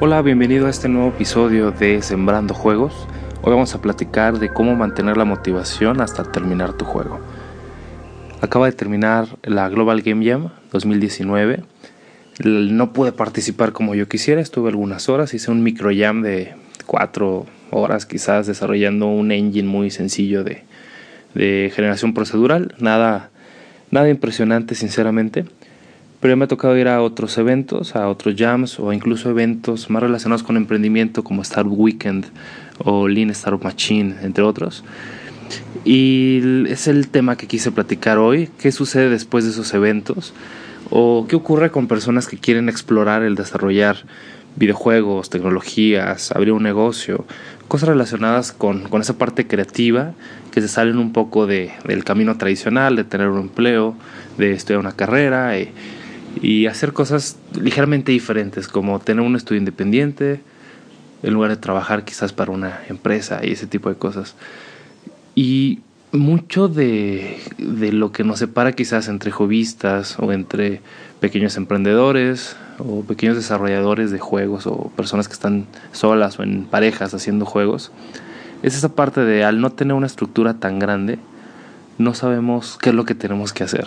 Hola, bienvenido a este nuevo episodio de Sembrando Juegos. Hoy vamos a platicar de cómo mantener la motivación hasta terminar tu juego. Acaba de terminar la Global Game Jam 2019. No pude participar como yo quisiera, estuve algunas horas, hice un micro jam de cuatro horas quizás desarrollando un engine muy sencillo de, de generación procedural, nada, nada impresionante sinceramente pero me ha tocado ir a otros eventos, a otros jams o incluso eventos más relacionados con emprendimiento como Startup Weekend o Lean Startup Machine, entre otros. Y es el tema que quise platicar hoy, qué sucede después de esos eventos o qué ocurre con personas que quieren explorar el desarrollar videojuegos, tecnologías, abrir un negocio, cosas relacionadas con, con esa parte creativa que se salen un poco de, del camino tradicional, de tener un empleo, de estudiar una carrera. Y, y hacer cosas ligeramente diferentes, como tener un estudio independiente en lugar de trabajar quizás para una empresa y ese tipo de cosas. Y mucho de, de lo que nos separa quizás entre hobbyistas o entre pequeños emprendedores o pequeños desarrolladores de juegos o personas que están solas o en parejas haciendo juegos, es esa parte de al no tener una estructura tan grande, no sabemos qué es lo que tenemos que hacer.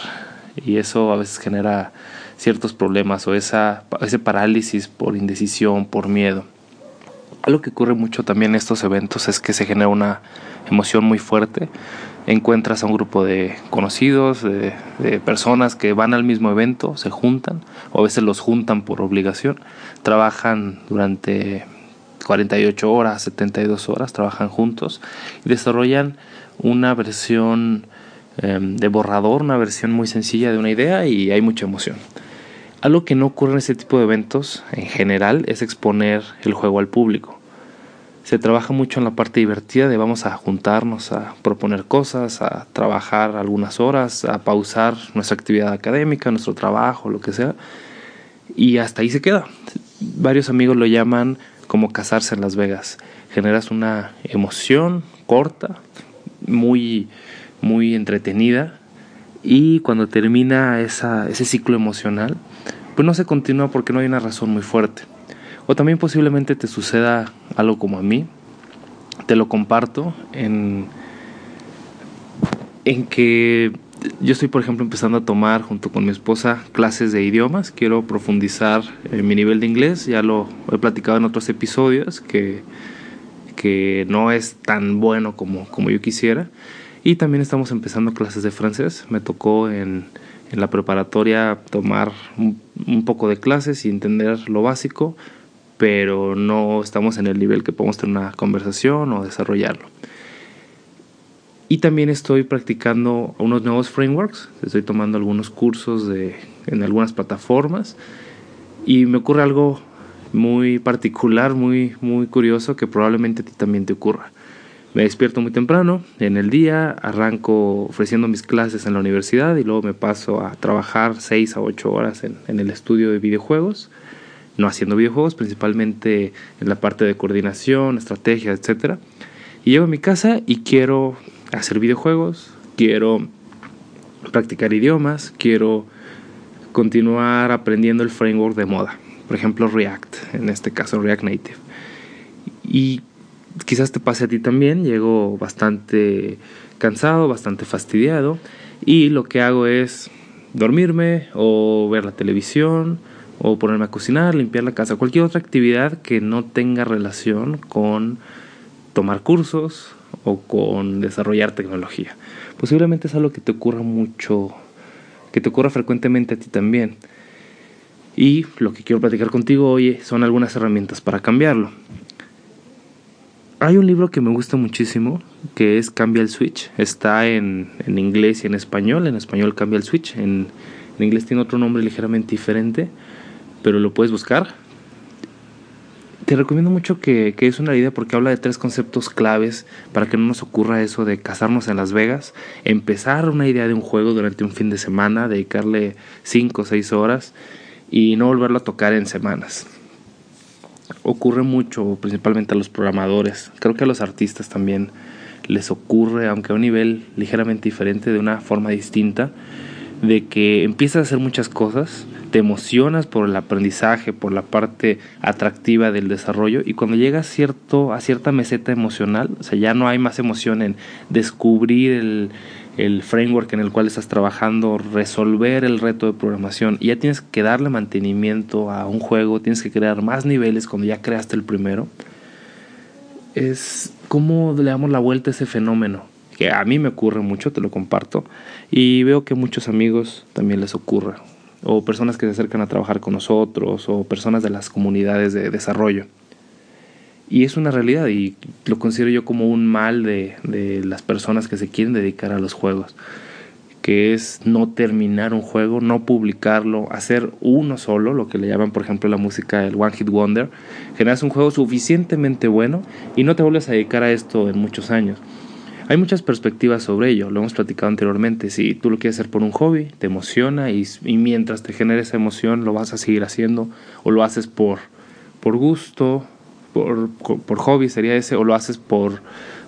Y eso a veces genera ciertos problemas o esa, ese parálisis por indecisión, por miedo. Algo que ocurre mucho también en estos eventos es que se genera una emoción muy fuerte. Encuentras a un grupo de conocidos, de, personas que van al mismo evento, se juntan, o a veces los juntan por obligación, trabajan durante 48 horas, 72 horas, trabajan juntos y desarrollan una versión em, de borrador, una versión muy sencilla de una idea y hay mucha emoción. Algo que no ocurre en este tipo de eventos en general es exponer el juego al público. Se trabaja mucho en la parte divertida de vamos a juntarnos a proponer cosas, a trabajar algunas horas, a pausar nuestra actividad académica, nuestro trabajo, lo que sea. Y hasta ahí se queda. Varios amigos lo llaman como casarse en Las Vegas. Generas una emoción corta, muy, muy entretenida. Y cuando termina esa, ese ciclo emocional, pues no se continúa porque no hay una razón muy fuerte. O también posiblemente te suceda algo como a mí. Te lo comparto en, en que yo estoy, por ejemplo, empezando a tomar junto con mi esposa clases de idiomas. Quiero profundizar en mi nivel de inglés. Ya lo he platicado en otros episodios que, que no es tan bueno como, como yo quisiera. Y también estamos empezando clases de francés. Me tocó en la preparatoria tomar un, poco de clases y entender lo básico, pero no estamos en el nivel que podemos tener una conversación o desarrollarlo. Y también estoy practicando unos nuevos frameworks, estoy tomando algunos cursos en algunas plataformas y me ocurre algo muy particular, muy, muy curioso que probablemente a ti también te ocurra. Me despierto muy temprano en el día, arranco ofreciendo mis clases en la universidad y luego me paso a trabajar 6 a 8 horas en, el estudio de videojuegos, no haciendo videojuegos, principalmente en la parte de coordinación, estrategia, etc. Y llego a mi casa y quiero hacer videojuegos, quiero practicar idiomas, quiero continuar aprendiendo el framework de moda, por ejemplo React, en este caso React Native. Y quizás te pase a ti también, llego bastante cansado, bastante fastidiado y lo que hago es dormirme o ver la televisión o ponerme a cocinar, limpiar la casa, cualquier otra actividad que no tenga relación con tomar cursos o con desarrollar tecnología. Posiblemente es algo que te ocurra mucho, que te ocurra frecuentemente a ti también. Y lo que quiero platicar contigo hoy son algunas herramientas para cambiarlo. Hay un libro que me gusta muchísimo que es Cambia el Switch. Está en, inglés y en español. En español cambia el Switch. En, inglés tiene otro nombre ligeramente diferente, pero lo puedes buscar. Te recomiendo mucho que, que es una idea porque habla de tres conceptos claves para que no nos ocurra eso de casarnos en Las Vegas, empezar una idea de un juego durante un fin de semana, dedicarle 5 o 6 horas y no volverlo a tocar en semanas ocurre mucho, principalmente a los programadores. Creo que a los artistas también les ocurre, aunque a un nivel ligeramente diferente, de una forma distinta, de que empiezas a hacer muchas cosas, te emocionas por el aprendizaje, por la parte atractiva del desarrollo y cuando llegas cierto, a cierta meseta emocional, o sea, ya no hay más emoción en descubrir el, el framework en el cual estás trabajando, resolver el reto de programación y ya tienes que darle mantenimiento a un juego, tienes que crear más niveles cuando ya creaste el primero. Es como le damos la vuelta a ese fenómeno, que a mí me ocurre mucho, te lo comparto, y veo que a muchos amigos también les ocurre o personas que se acercan a trabajar con nosotros, o personas de las comunidades de desarrollo. Y es una realidad y lo considero yo como un mal de, de las personas que se quieren dedicar a los juegos, que es no terminar un juego, no publicarlo, hacer uno solo, lo que le llaman por ejemplo la música el One Hit Wonder, generas un juego suficientemente bueno y no te vuelves a dedicar a esto en muchos años. Hay muchas perspectivas sobre ello, lo hemos platicado anteriormente. Si tú lo quieres hacer por un hobby, te emociona y, mientras te genere esa emoción lo vas a seguir haciendo o lo haces por, por gusto, por, por hobby sería ese, o lo haces por,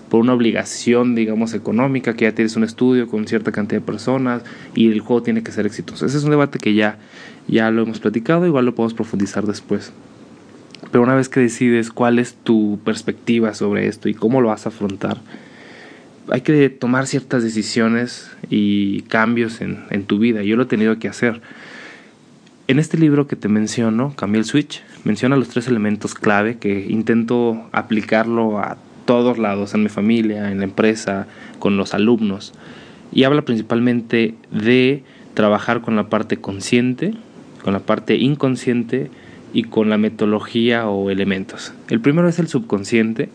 por una obligación, digamos, económica, que ya tienes un estudio con cierta cantidad de personas y el juego tiene que ser exitoso. Ese es un debate que ya, ya lo hemos platicado, igual lo podemos profundizar después. Pero una vez que decides cuál es tu perspectiva sobre esto y cómo lo vas a afrontar, hay que tomar ciertas decisiones y cambios en, en, tu vida. Yo lo he tenido que hacer. En este libro que te menciono, Cambié el Switch, menciona los tres elementos clave que intento aplicarlo a todos lados, en mi familia, en la empresa, con los alumnos. Y habla principalmente de trabajar con la parte consciente, con la parte inconsciente y con la metodología o elementos. El primero es el subconsciente,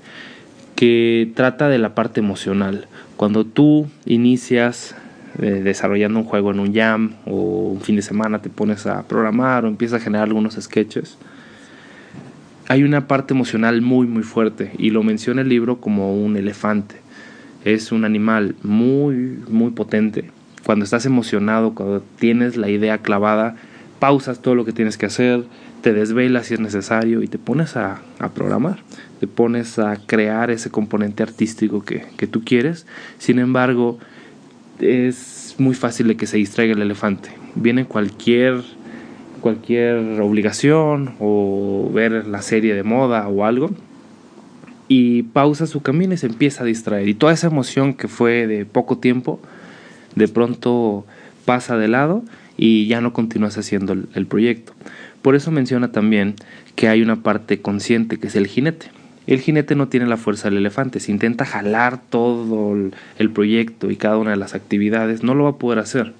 que trata de la parte emocional. Cuando tú inicias eh, desarrollando un juego en un jam o un fin de semana te pones a programar o empiezas a generar algunos sketches, hay una parte emocional muy muy fuerte y lo menciona el libro como un elefante. Es un animal muy muy potente. Cuando estás emocionado, cuando tienes la idea clavada, pausas todo lo que tienes que hacer, te desvelas si es necesario y te pones a, a programar te pones a crear ese componente artístico que, que tú quieres. Sin embargo, es muy fácil de que se distraiga el elefante. Viene cualquier, cualquier obligación o ver la serie de moda o algo y pausa su camino y se empieza a distraer. Y toda esa emoción que fue de poco tiempo, de pronto pasa de lado y ya no continúas haciendo el, proyecto. Por eso menciona también que hay una parte consciente que es el jinete. El jinete no tiene la fuerza del elefante. Si intenta jalar todo el proyecto y cada una de las actividades, no lo va a poder hacer.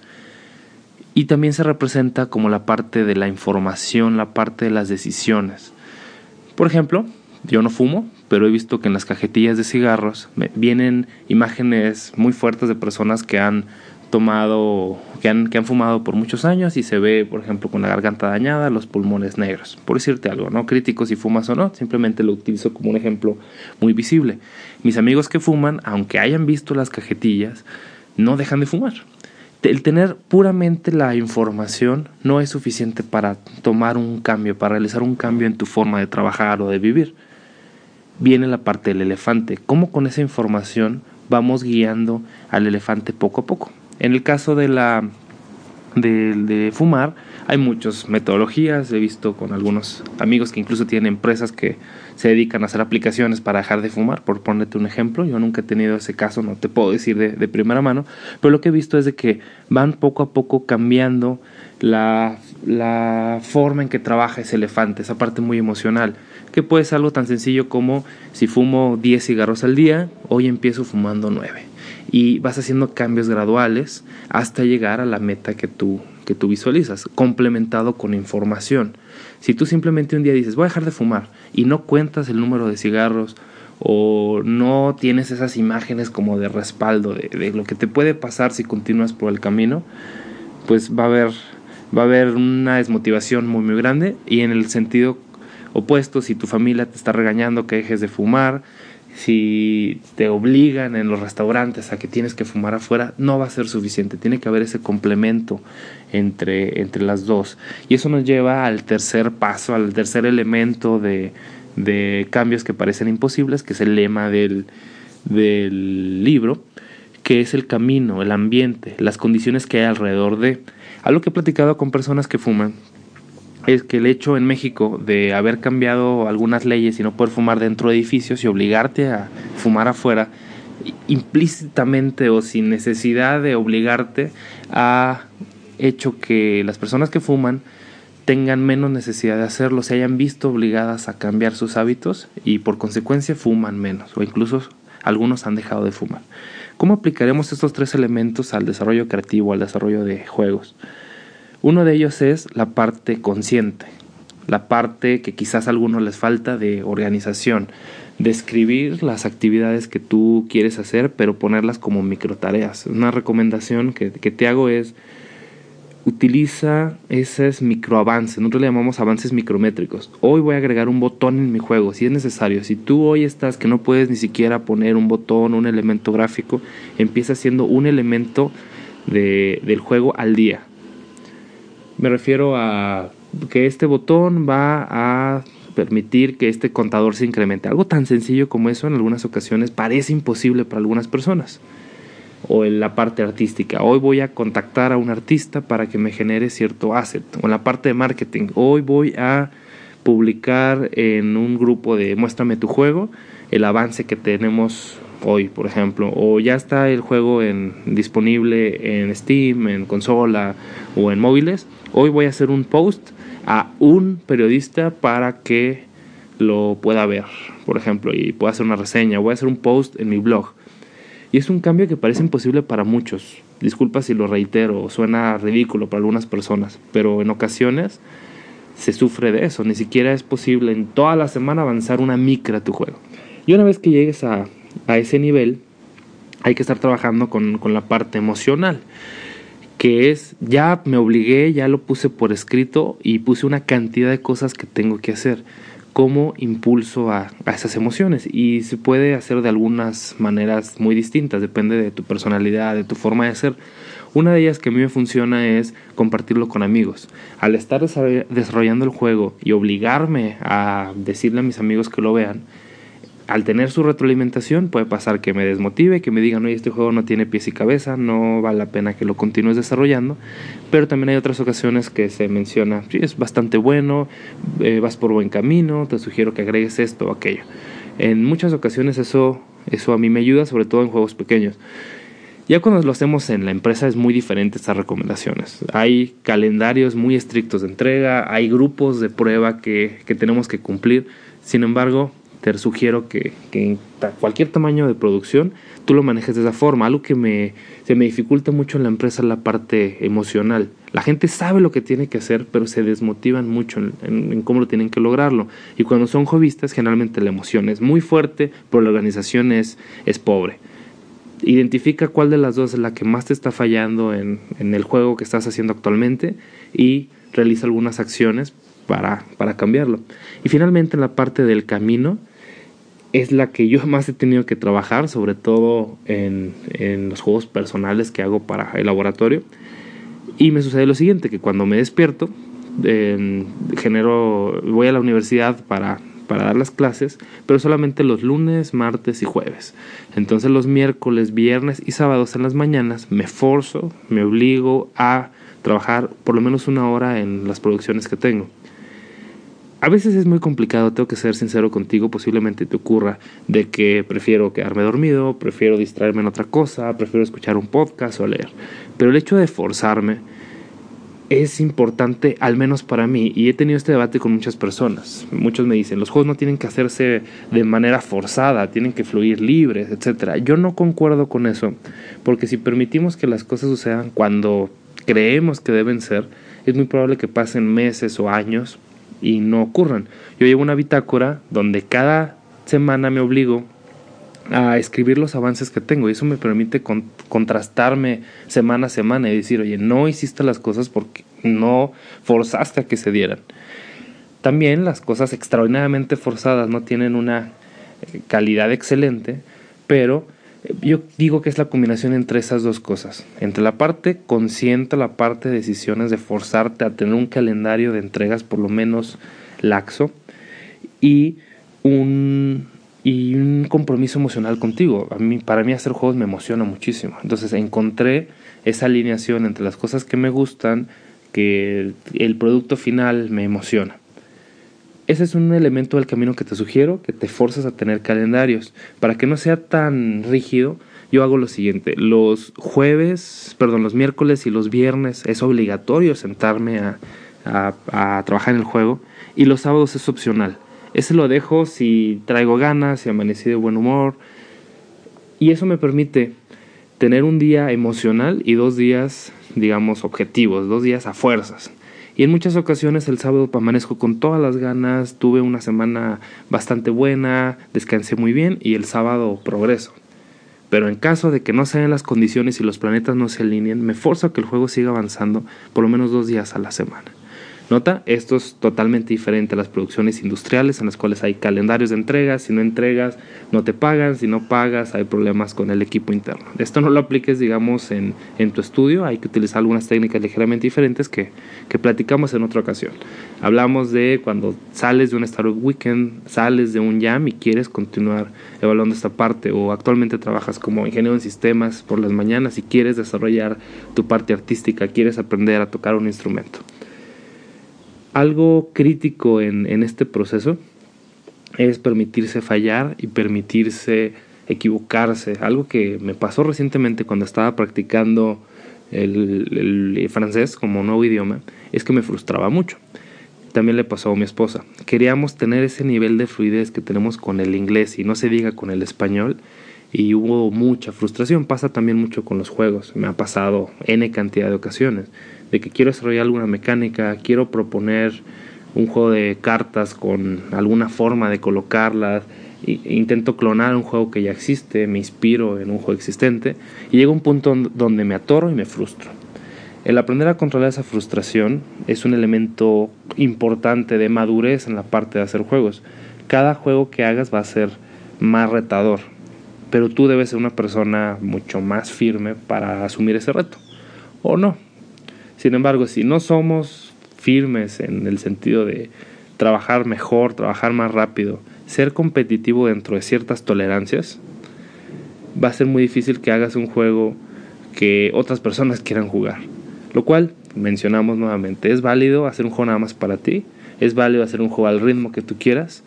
Y también se representa como la parte de la información, la parte de las decisiones. Por ejemplo, yo no fumo, pero he visto que en las cajetillas de cigarros vienen imágenes muy fuertes de personas que han tomado, que han, que han fumado por muchos años y se ve, por ejemplo, con la garganta dañada, los pulmones negros. Por decirte algo, no crítico si fumas o no, simplemente lo utilizo como un ejemplo muy visible. Mis amigos que fuman, aunque hayan visto las cajetillas, no dejan de fumar. El tener puramente la información no es suficiente para tomar un cambio, para realizar un cambio en tu forma de trabajar o de vivir. Viene la parte del elefante. ¿Cómo con esa información vamos guiando al elefante poco a poco? En el caso de la de, fumar, hay muchas metodologías. He visto con algunos amigos que incluso tienen empresas que se dedican a hacer aplicaciones para dejar de fumar, por ponerte un ejemplo. Yo nunca he tenido ese caso, no te puedo decir de, primera mano, pero lo que he visto es de que van poco a poco cambiando la, la forma en que trabaja ese elefante, esa parte muy emocional, que puede ser algo tan sencillo como si fumo 10 cigarros al día, hoy empiezo fumando 9 y vas haciendo cambios graduales hasta llegar a la meta que tú, que tú visualizas, complementado con información. Si tú simplemente un día dices, voy a dejar de fumar y no cuentas el número de cigarros o no tienes esas imágenes como de respaldo de, lo que te puede pasar si continúas por el camino, pues va a haber, va a haber una desmotivación muy muy grande y en el sentido opuesto, si tu familia te está regañando que dejes de fumar, si te obligan en los restaurantes a que tienes que fumar afuera, no va a ser suficiente. Tiene que haber ese complemento entre, entre las dos. Y eso nos lleva al tercer paso, al tercer elemento de, de cambios que parecen imposibles, que es el lema del, del libro, que es el camino, el ambiente, las condiciones que hay alrededor de. Algo que he platicado con personas que fuman es que el hecho en México de haber cambiado algunas leyes y no poder fumar dentro de edificios y obligarte a fumar afuera, implícitamente o sin necesidad de obligarte, ha hecho que las personas que fuman tengan menos necesidad de hacerlo, se hayan visto obligadas a cambiar sus hábitos y por consecuencia fuman menos o incluso algunos han dejado de fumar. ¿Cómo aplicaremos estos tres elementos al desarrollo creativo, al desarrollo de juegos? Uno de ellos es la parte consciente, la parte que quizás a algunos les falta de organización, de escribir las actividades que tú quieres hacer, pero ponerlas como micro tareas. Una recomendación que, que te hago es utiliza esos microavances, nosotros le llamamos avances micrométricos. Hoy voy a agregar un botón en mi juego, si es necesario. Si tú hoy estás que no puedes ni siquiera poner un botón, un elemento gráfico, empieza siendo un elemento del juego al día. Me refiero a que este botón va a permitir que este contador se incremente. Algo tan sencillo como eso en algunas ocasiones parece imposible para algunas personas o en la parte artística. Hoy voy a contactar a un artista para que me genere cierto asset. O en la parte de marketing. Hoy voy a publicar en un grupo de muéstrame tu juego el avance que tenemos hoy, por ejemplo. O ya está el juego en, disponible en Steam, en consola o en móviles. Hoy voy a hacer un post a un periodista para que lo pueda ver, por ejemplo, y pueda hacer una reseña. Voy a hacer un post en mi blog y es un cambio que parece imposible para muchos. Disculpa si lo reitero, suena ridículo para algunas personas, pero en ocasiones se sufre de eso. Ni siquiera es posible en toda la semana avanzar una micra a tu juego. Y una vez que llegues a, ese nivel, hay que estar trabajando con la parte emocional que es ya me obligué, ya lo puse por escrito y puse una cantidad de cosas que tengo que hacer como impulso a, esas emociones y se puede hacer de algunas maneras muy distintas, depende de tu personalidad, de tu forma de ser. Una de ellas que a mí me funciona es compartirlo con amigos. Al estar desarrollando el juego y obligarme a decirle a mis amigos que lo vean, al tener su retroalimentación puede pasar que me desmotive, que me digan, oye, este juego no tiene pies y cabeza, no vale la pena que lo continúes desarrollando, pero también hay otras ocasiones que se menciona, sí, es bastante bueno, eh, vas por buen camino, te sugiero que agregues esto o aquello. En muchas ocasiones eso, eso a mí me ayuda, sobre todo en juegos pequeños. Ya cuando lo hacemos en la empresa es muy diferente estas recomendaciones. Hay calendarios muy estrictos de entrega, hay grupos de prueba que, que tenemos que cumplir. Sin embargo, te sugiero que, en cualquier tamaño de producción tú lo manejes de esa forma. Algo que me, se me dificulta mucho en la empresa es la parte emocional. La gente sabe lo que tiene que hacer, pero se desmotivan mucho en, cómo lo tienen que lograrlo. Y cuando son jovistas, generalmente la emoción es muy fuerte, pero la organización es, es pobre. Identifica cuál de las dos es la que más te está fallando en, en el juego que estás haciendo actualmente y realiza algunas acciones para, para cambiarlo. Y finalmente en la parte del camino, es la que yo más he tenido que trabajar, sobre todo en, los juegos personales que hago para el laboratorio. Y me sucede lo siguiente, que cuando me despierto, genero, voy a la universidad para, para dar las clases, pero solamente los lunes, martes y jueves. Entonces los miércoles, viernes y sábados en las mañanas me forzo, me obligo a trabajar por lo menos una hora en las producciones que tengo. A veces es muy complicado, tengo que ser sincero contigo, posiblemente te ocurra de que prefiero quedarme dormido, prefiero distraerme en otra cosa, prefiero escuchar un podcast o leer. Pero el hecho de forzarme es importante, al menos para mí, y he tenido este debate con muchas personas. Muchos me dicen, los juegos no tienen que hacerse de manera forzada, tienen que fluir libres, etc. Yo no concuerdo con eso, porque si permitimos que las cosas sucedan cuando creemos que deben ser, es muy probable que pasen meses o años y no ocurran. Yo llevo una bitácora donde cada semana me obligo a escribir los avances que tengo y eso me permite contrastarme semana a semana y decir, oye, no hiciste las cosas porque no forzaste a que se dieran. También las cosas extraordinariamente forzadas no tienen una eh, calidad excelente, pero yo digo que es la combinación entre esas dos cosas, entre la parte consciente, la parte de decisiones de forzarte a tener un calendario de entregas por lo menos laxo y un, y un compromiso emocional contigo. A mí, para mí hacer juegos me emociona muchísimo. Entonces encontré esa alineación entre las cosas que me gustan, que el producto final me emociona. Ese es un elemento del camino que te sugiero, que te forces a tener calendarios. Para que no sea tan rígido, yo hago lo siguiente. Los jueves, perdón, los miércoles y los viernes es obligatorio sentarme a, a, trabajar en el juego y los sábados es opcional. Ese lo dejo si traigo ganas, si amanecí de buen humor. Y eso me permite tener un día emocional y dos días, digamos, objetivos, dos días a fuerzas. Y en muchas ocasiones el sábado amanezco con todas las ganas, tuve una semana bastante buena, descansé muy bien y el sábado progreso. Pero en caso de que no sean las condiciones y los planetas no se alineen, me forzo a que el juego siga avanzando por lo menos dos días a la semana. Nota, esto es totalmente diferente a las producciones industriales en las cuales hay calendarios de entregas, si no entregas no te pagan, si no pagas hay problemas con el equipo interno. Esto no lo apliques digamos en, tu estudio, hay que utilizar algunas técnicas ligeramente diferentes que, que platicamos en otra ocasión. Hablamos de cuando sales de un Startup Weekend, sales de un Jam y quieres continuar evaluando esta parte o actualmente trabajas como ingeniero en sistemas por las mañanas y quieres desarrollar tu parte artística, quieres aprender a tocar un instrumento algo crítico en, este proceso es permitirse fallar y permitirse equivocarse. Algo que me pasó recientemente cuando estaba practicando el, francés como nuevo idioma es que me frustraba mucho. También le pasó a mi esposa. Queríamos tener ese nivel de fluidez que tenemos con el inglés y no se diga con el español. Y hubo mucha frustración. Pasa también mucho con los juegos. Me ha pasado N cantidad de ocasiones de que quiero desarrollar alguna mecánica, quiero proponer un juego de cartas con alguna forma de colocarlas, intento clonar un juego que ya existe, me inspiro en un juego existente y llega un punto donde me atoro y me frustro. El aprender a controlar esa frustración es un elemento importante de madurez en la parte de hacer juegos. Cada juego que hagas va a ser más retador, pero tú debes ser una persona mucho más firme para asumir ese reto. O no, sin embargo, si no somos firmes en el sentido de trabajar mejor, trabajar más rápido, ser competitivo dentro de ciertas tolerancias, va a ser muy difícil que hagas un juego que otras personas quieran jugar. Lo cual, mencionamos nuevamente, es válido hacer un juego nada más para ti, es válido hacer un juego al ritmo que tú quieras,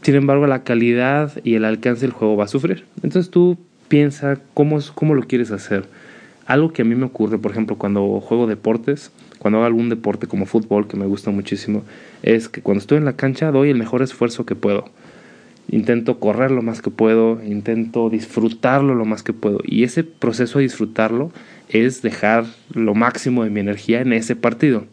sin embargo la calidad y el alcance del juego va a sufrir. Entonces tú piensa cómo, cómo lo quieres hacer algo que a mí me ocurre, por ejemplo, cuando juego deportes, cuando hago algún deporte como fútbol, que me gusta muchísimo, es que cuando estoy en la cancha doy el mejor esfuerzo que puedo. Intento correr lo más que puedo, intento disfrutarlo lo más que puedo. Y ese proceso de disfrutarlo es dejar lo máximo de mi energía en ese partido.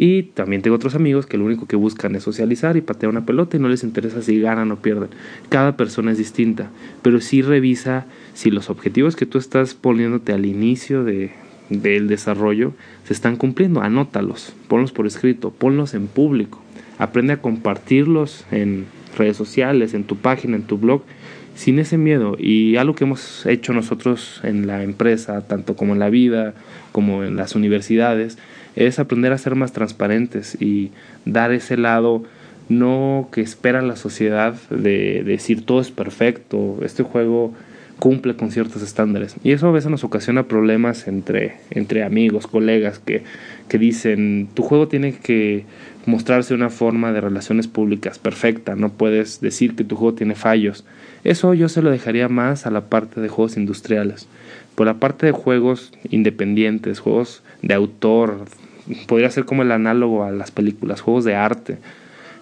Y también tengo otros amigos que lo único que buscan es socializar y patear una pelota y no les interesa si ganan o pierden. Cada persona es distinta, pero sí revisa si los objetivos que tú estás poniéndote al inicio de, del desarrollo se están cumpliendo. Anótalos, ponlos por escrito, ponlos en público. Aprende a compartirlos en redes sociales, en tu página, en tu blog, sin ese miedo. Y algo que hemos hecho nosotros en la empresa, tanto como en la vida, como en las universidades, es aprender a ser más transparentes y dar ese lado no que espera la sociedad de, decir todo es perfecto, este juego cumple con ciertos estándares. Y eso a veces nos ocasiona problemas entre, entre amigos, colegas, que, que dicen, tu juego tiene que mostrarse una forma de relaciones públicas perfecta, no puedes decir que tu juego tiene fallos. Eso yo se lo dejaría más a la parte de juegos industriales. Por la parte de juegos independientes, juegos de autor, podría ser como el análogo a las películas, juegos de arte,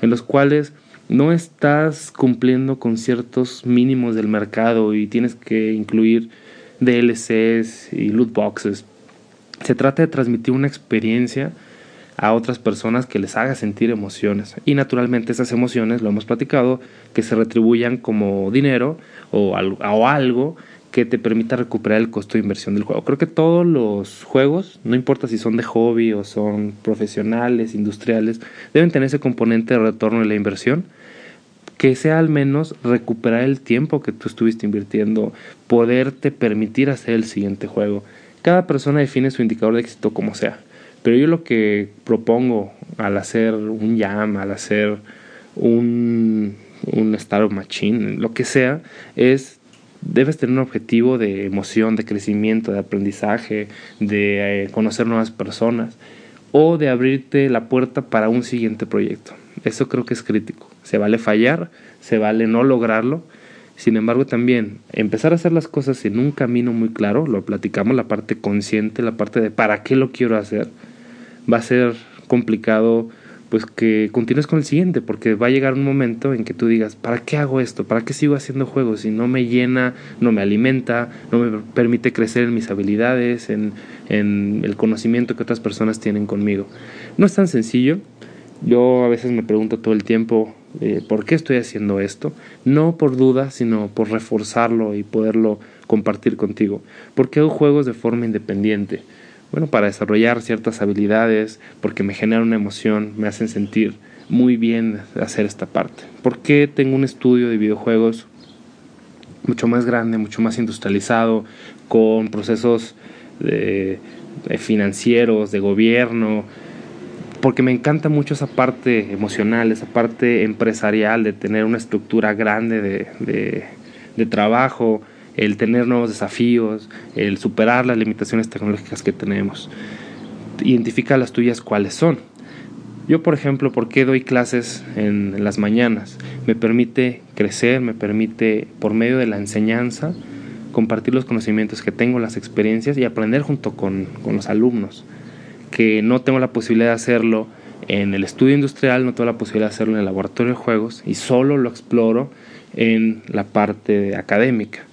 en los cuales no estás cumpliendo con ciertos mínimos del mercado y tienes que incluir DLCs y loot boxes. Se trata de transmitir una experiencia a otras personas que les haga sentir emociones. Y naturalmente esas emociones, lo hemos platicado, que se retribuyan como dinero o, o algo que te permita recuperar el costo de inversión del juego. Creo que todos los juegos, no importa si son de hobby o son profesionales, industriales, deben tener ese componente de retorno de la inversión, que sea al menos recuperar el tiempo que tú estuviste invirtiendo, poderte permitir hacer el siguiente juego. Cada persona define su indicador de éxito como sea, pero yo lo que propongo al hacer un jam, al hacer un, un Startup Machine, lo que sea, es debes tener un objetivo de emoción, de crecimiento, de aprendizaje, de eh, conocer nuevas personas. o de abrirte la puerta para un siguiente proyecto. Eso creo que es crítico. Se vale fallar, se vale no lograrlo. Sin embargo, también empezar a hacer las cosas en un camino muy claro, lo platicamos, la parte consciente, la parte de para qué lo quiero hacer, va a ser complicado pues que continúes con el siguiente, porque va a llegar un momento en que tú digas, ¿para qué hago esto? ¿Para qué sigo haciendo juegos? Si no me llena, no me alimenta, no me permite crecer en mis habilidades, en, en el conocimiento que otras personas tienen conmigo. No es tan sencillo. Yo a veces me pregunto todo el tiempo, eh, ¿por qué estoy haciendo esto? No por duda, sino por reforzarlo y poderlo compartir contigo. ¿Por qué hago juegos de forma independiente? Bueno, para desarrollar ciertas habilidades, porque me generan una emoción, me hacen sentir muy bien hacer esta parte. ¿Por qué tengo un estudio de videojuegos mucho más grande, mucho más industrializado, con procesos de, financieros, de gobierno? Porque me encanta mucho esa parte emocional, esa parte empresarial de tener una estructura grande de, de, de trabajo, el tener nuevos desafíos, el superar las limitaciones tecnológicas que tenemos. Identifica las tuyas cuáles son. Yo, por ejemplo, ¿por qué doy clases en, las mañanas? Me permite crecer, me permite, por medio de la enseñanza, compartir los conocimientos que tengo, las experiencias y aprender junto con, con los alumnos. Que no tengo la posibilidad de hacerlo en el estudio industrial, no tengo la posibilidad de hacerlo en el laboratorio de juegos y solo lo exploro en la parte académica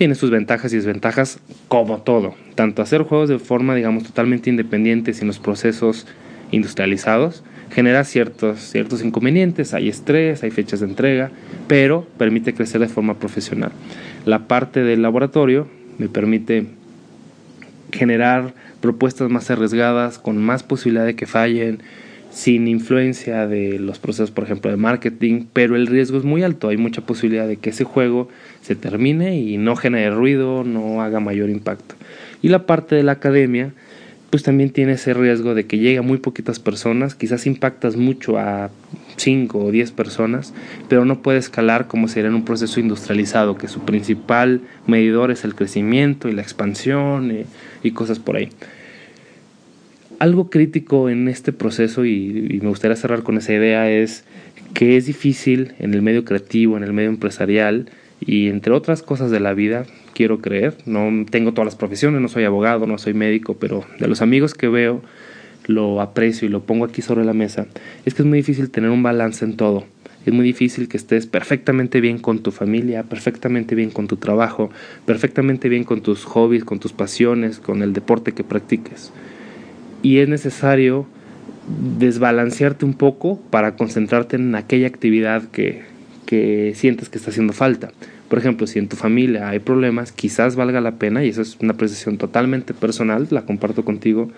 tiene sus ventajas y desventajas como todo. Tanto hacer juegos de forma, digamos, totalmente independiente sin los procesos industrializados genera ciertos, ciertos inconvenientes, hay estrés, hay fechas de entrega, pero permite crecer de forma profesional. La parte del laboratorio me permite generar propuestas más arriesgadas, con más posibilidad de que fallen, sin influencia de los procesos, por ejemplo, de marketing, pero el riesgo es muy alto. Hay mucha posibilidad de que ese juego se termine y no genere ruido, no haga mayor impacto. Y la parte de la academia, pues también tiene ese riesgo de que llegue a muy poquitas personas, quizás impactas mucho a 5 o 10 personas, pero no puede escalar como sería en un proceso industrializado, que su principal medidor es el crecimiento y la expansión eh, y cosas por ahí algo crítico en este proceso, y, me gustaría cerrar con esa idea, es que es difícil en el medio creativo, en el medio empresarial y entre otras cosas de la vida, quiero creer, no tengo todas las profesiones, no soy abogado, no soy médico, pero de los amigos que veo, lo aprecio y lo pongo aquí sobre la mesa, es que es muy difícil tener un balance en todo. Es muy difícil que estés perfectamente bien con tu familia, perfectamente bien con tu trabajo, perfectamente bien con tus hobbies, con tus pasiones, con el deporte que practiques y es necesario desbalancearte un poco para concentrarte en aquella actividad que, que sientes que está haciendo falta. Por ejemplo, si en tu familia hay problemas, quizás valga la pena, y eso es una apreciación totalmente personal, la comparto contigo,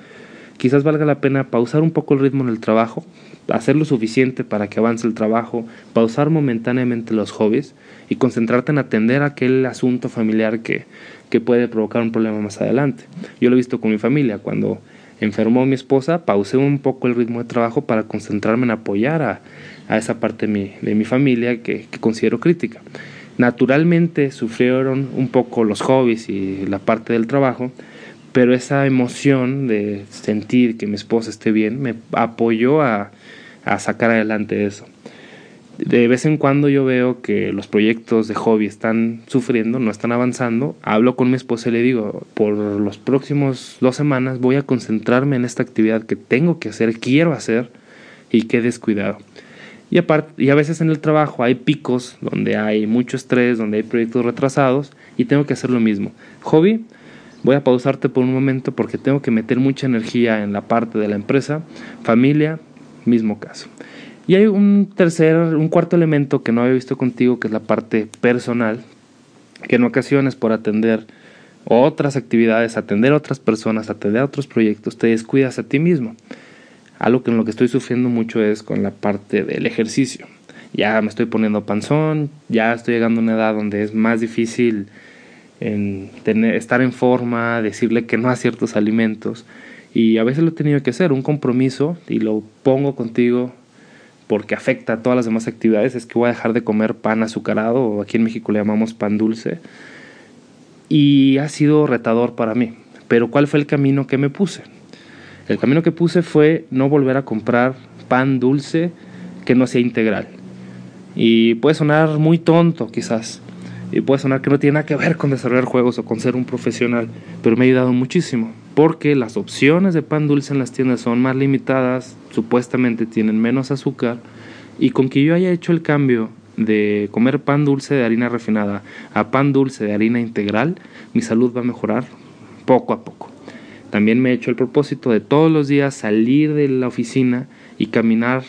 quizás valga la pena pausar un poco el ritmo en el trabajo, hacer lo suficiente para que avance el trabajo, pausar momentáneamente los hobbies y concentrarte en atender aquel asunto familiar que, que puede provocar un problema más adelante. Yo lo he visto con mi familia, cuando enfermó mi esposa, pausé un poco el ritmo de trabajo para concentrarme en apoyar a, esa parte de mi, de mi familia que, considero crítica. Naturalmente sufrieron un poco los hobbies y la parte del trabajo, pero esa emoción de sentir que mi esposa esté bien me apoyó a, a sacar adelante eso de vez en cuando yo veo que los proyectos de hobby están sufriendo, no están avanzando, hablo con mi esposa y le digo, por los próximos dos semanas voy a concentrarme en esta actividad que tengo que hacer, quiero hacer y que descuidado. Y, aparte, y a veces en el trabajo hay picos donde hay mucho estrés, donde hay proyectos retrasados y tengo que hacer lo mismo. Hobby, voy a pausarte por un momento porque tengo que meter mucha energía en la parte de la empresa. Familia, mismo caso. Y hay un tercer, un cuarto elemento que no había visto contigo, que es la parte personal, que en ocasiones por atender otras actividades, atender a otras personas, atender a otros proyectos, te descuidas a ti mismo. Algo que en lo que estoy sufriendo mucho es con la parte del ejercicio. Ya me estoy poniendo panzón, ya estoy llegando a una edad donde es más difícil estar en forma, decirle que no a ciertos alimentos. Y a veces lo he tenido que hacer, un compromiso, y lo pongo contigo porque afecta a todas las demás actividades, es que voy a dejar de comer pan azucarado, o aquí en México le llamamos pan dulce, y ha sido retador para mí. Pero ¿cuál fue el camino que me puse? El camino que puse fue no volver a comprar pan dulce que no sea integral. Y puede sonar muy tonto quizás. Y puede sonar que no tiene nada que ver con desarrollar juegos o con ser un profesional. Pero me ha ayudado muchísimo. Porque las opciones de pan dulce en las tiendas son más limitadas. Supuestamente tienen menos azúcar. Y con que yo haya hecho el cambio de comer pan dulce de harina refinada a pan dulce de harina integral, mi salud va a mejorar poco a poco. También me he hecho el propósito de todos los días salir de la oficina y caminar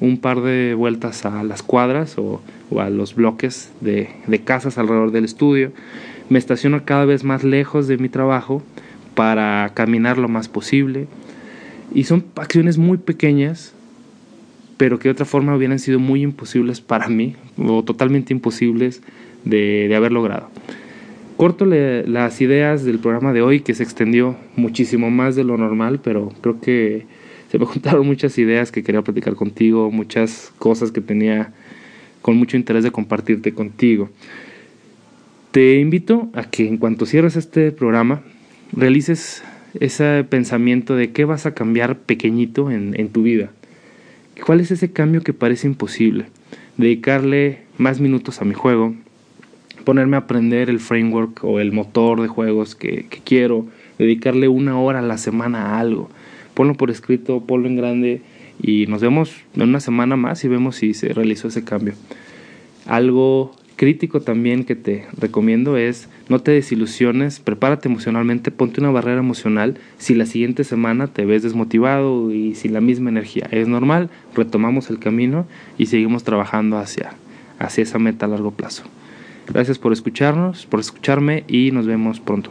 un par de vueltas a las cuadras o, a los bloques de, casas alrededor del estudio. Me estaciono cada vez más lejos de mi trabajo para caminar lo más posible. Y son acciones muy pequeñas, pero que de otra forma hubieran sido muy imposibles para mí, o totalmente imposibles de, haber logrado. Corto las ideas del programa de hoy, que se extendió muchísimo más de lo normal, pero creo que se me juntaron muchas ideas que quería platicar contigo, muchas cosas que tenía con mucho interés de compartirte contigo. Te invito a que en cuanto cierres este programa, realices ese pensamiento de qué vas a cambiar pequeñito en, en tu vida. ¿Cuál es ese cambio que parece imposible? Dedicarle más minutos a mi juego, ponerme a aprender el framework o el motor de juegos que, que quiero, dedicarle una hora a la semana a algo ponlo por escrito, ponlo en grande y nos vemos en una semana más y vemos si se realizó ese cambio. Algo crítico también que te recomiendo es no te desilusiones, prepárate emocionalmente, ponte una barrera emocional si la siguiente semana te ves desmotivado y sin la misma energía. Es normal, retomamos el camino y seguimos trabajando hacia, hacia esa meta a largo plazo. Gracias por escucharnos, por escucharme y nos vemos pronto.